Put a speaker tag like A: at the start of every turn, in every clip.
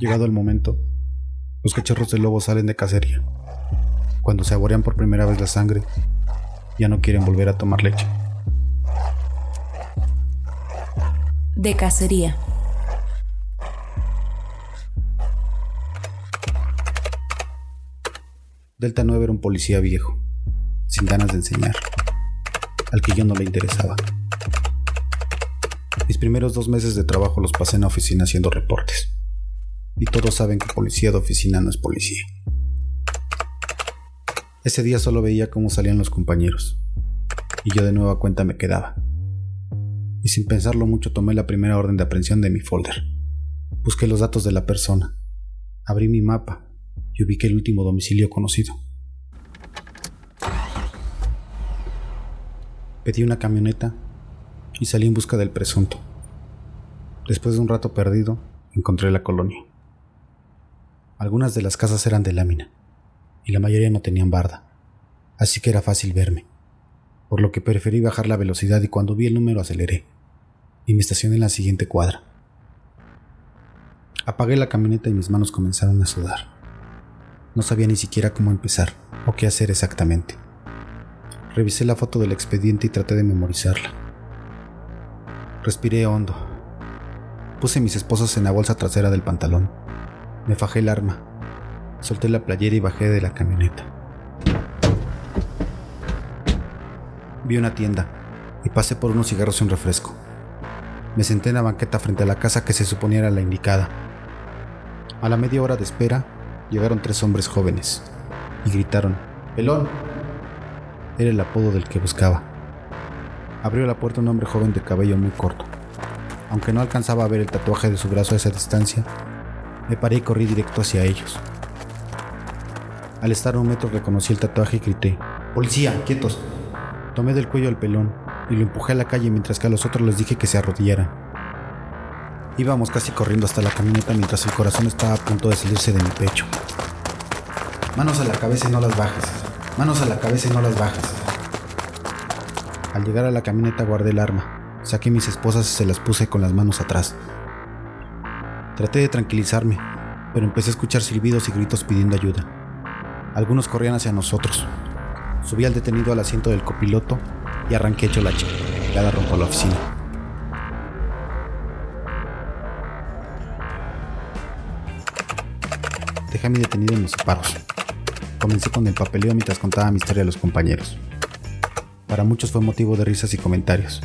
A: Llegado el momento, los cachorros de lobo salen de cacería. Cuando se saborean por primera vez la sangre, ya no quieren volver a tomar leche.
B: De cacería.
A: Delta 9 era un policía viejo, sin ganas de enseñar, al que yo no le interesaba. Mis primeros dos meses de trabajo los pasé en la oficina haciendo reportes. Y todos saben que policía de oficina no es policía. Ese día solo veía cómo salían los compañeros. Y yo de nueva cuenta me quedaba. Y sin pensarlo mucho tomé la primera orden de aprehensión de mi folder. Busqué los datos de la persona. Abrí mi mapa y ubiqué el último domicilio conocido. Pedí una camioneta y salí en busca del presunto. Después de un rato perdido, encontré la colonia. Algunas de las casas eran de lámina y la mayoría no tenían barda, así que era fácil verme, por lo que preferí bajar la velocidad y cuando vi el número aceleré y me estacioné en la siguiente cuadra. Apagué la camioneta y mis manos comenzaron a sudar. No sabía ni siquiera cómo empezar o qué hacer exactamente. Revisé la foto del expediente y traté de memorizarla. Respiré hondo. Puse mis esposas en la bolsa trasera del pantalón. Me fajé el arma. Solté la playera y bajé de la camioneta. Vi una tienda y pasé por unos cigarros y un refresco. Me senté en la banqueta frente a la casa que se suponía era la indicada. A la media hora de espera, llegaron tres hombres jóvenes y gritaron, ¡Pelón! Era el apodo del que buscaba. Abrió la puerta un hombre joven de cabello muy corto. Aunque no alcanzaba a ver el tatuaje de su brazo a esa distancia, me paré y corrí directo hacia ellos. Al estar a un metro reconocí el tatuaje y grité, ¡Policía, quietos! Tomé del cuello al pelón y lo empujé a la calle mientras que a los otros les dije que se arrodillaran. Íbamos casi corriendo hasta la camioneta mientras el corazón estaba a punto de salirse de mi pecho. Manos a la cabeza y no las bajes. Manos a la cabeza y no las bajes. Al llegar a la camioneta guardé el arma. Saqué mis esposas y se las puse con las manos atrás. Traté de tranquilizarme, pero empecé a escuchar silbidos y gritos pidiendo ayuda. Algunos corrían hacia nosotros. Subí al detenido al asiento del copiloto y arranqué hecho la chica. Ya rompo la oficina. Dejé a mi detenido en los separos. Comencé con el papeleo mientras contaba mi historia a los compañeros. Para muchos fue motivo de risas y comentarios.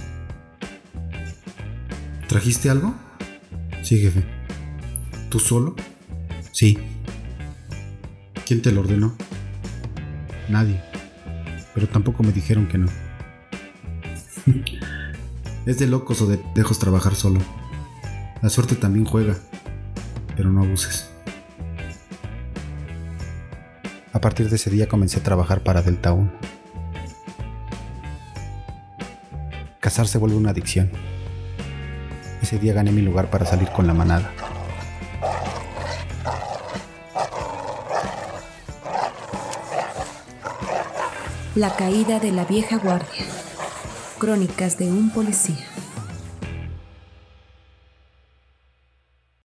A: ¿Trajiste algo? Sí, jefe. ¿Tú solo? Sí. ¿Quién te lo ordenó? Nadie. Pero tampoco me dijeron que no. es de locos o de dejos trabajar solo. La suerte también juega, pero no abuses. A partir de ese día comencé a trabajar para Delta 1. Casar se vuelve una adicción. Ese día gané mi lugar para salir con la manada.
B: La caída de la vieja guardia. Crónicas de un policía.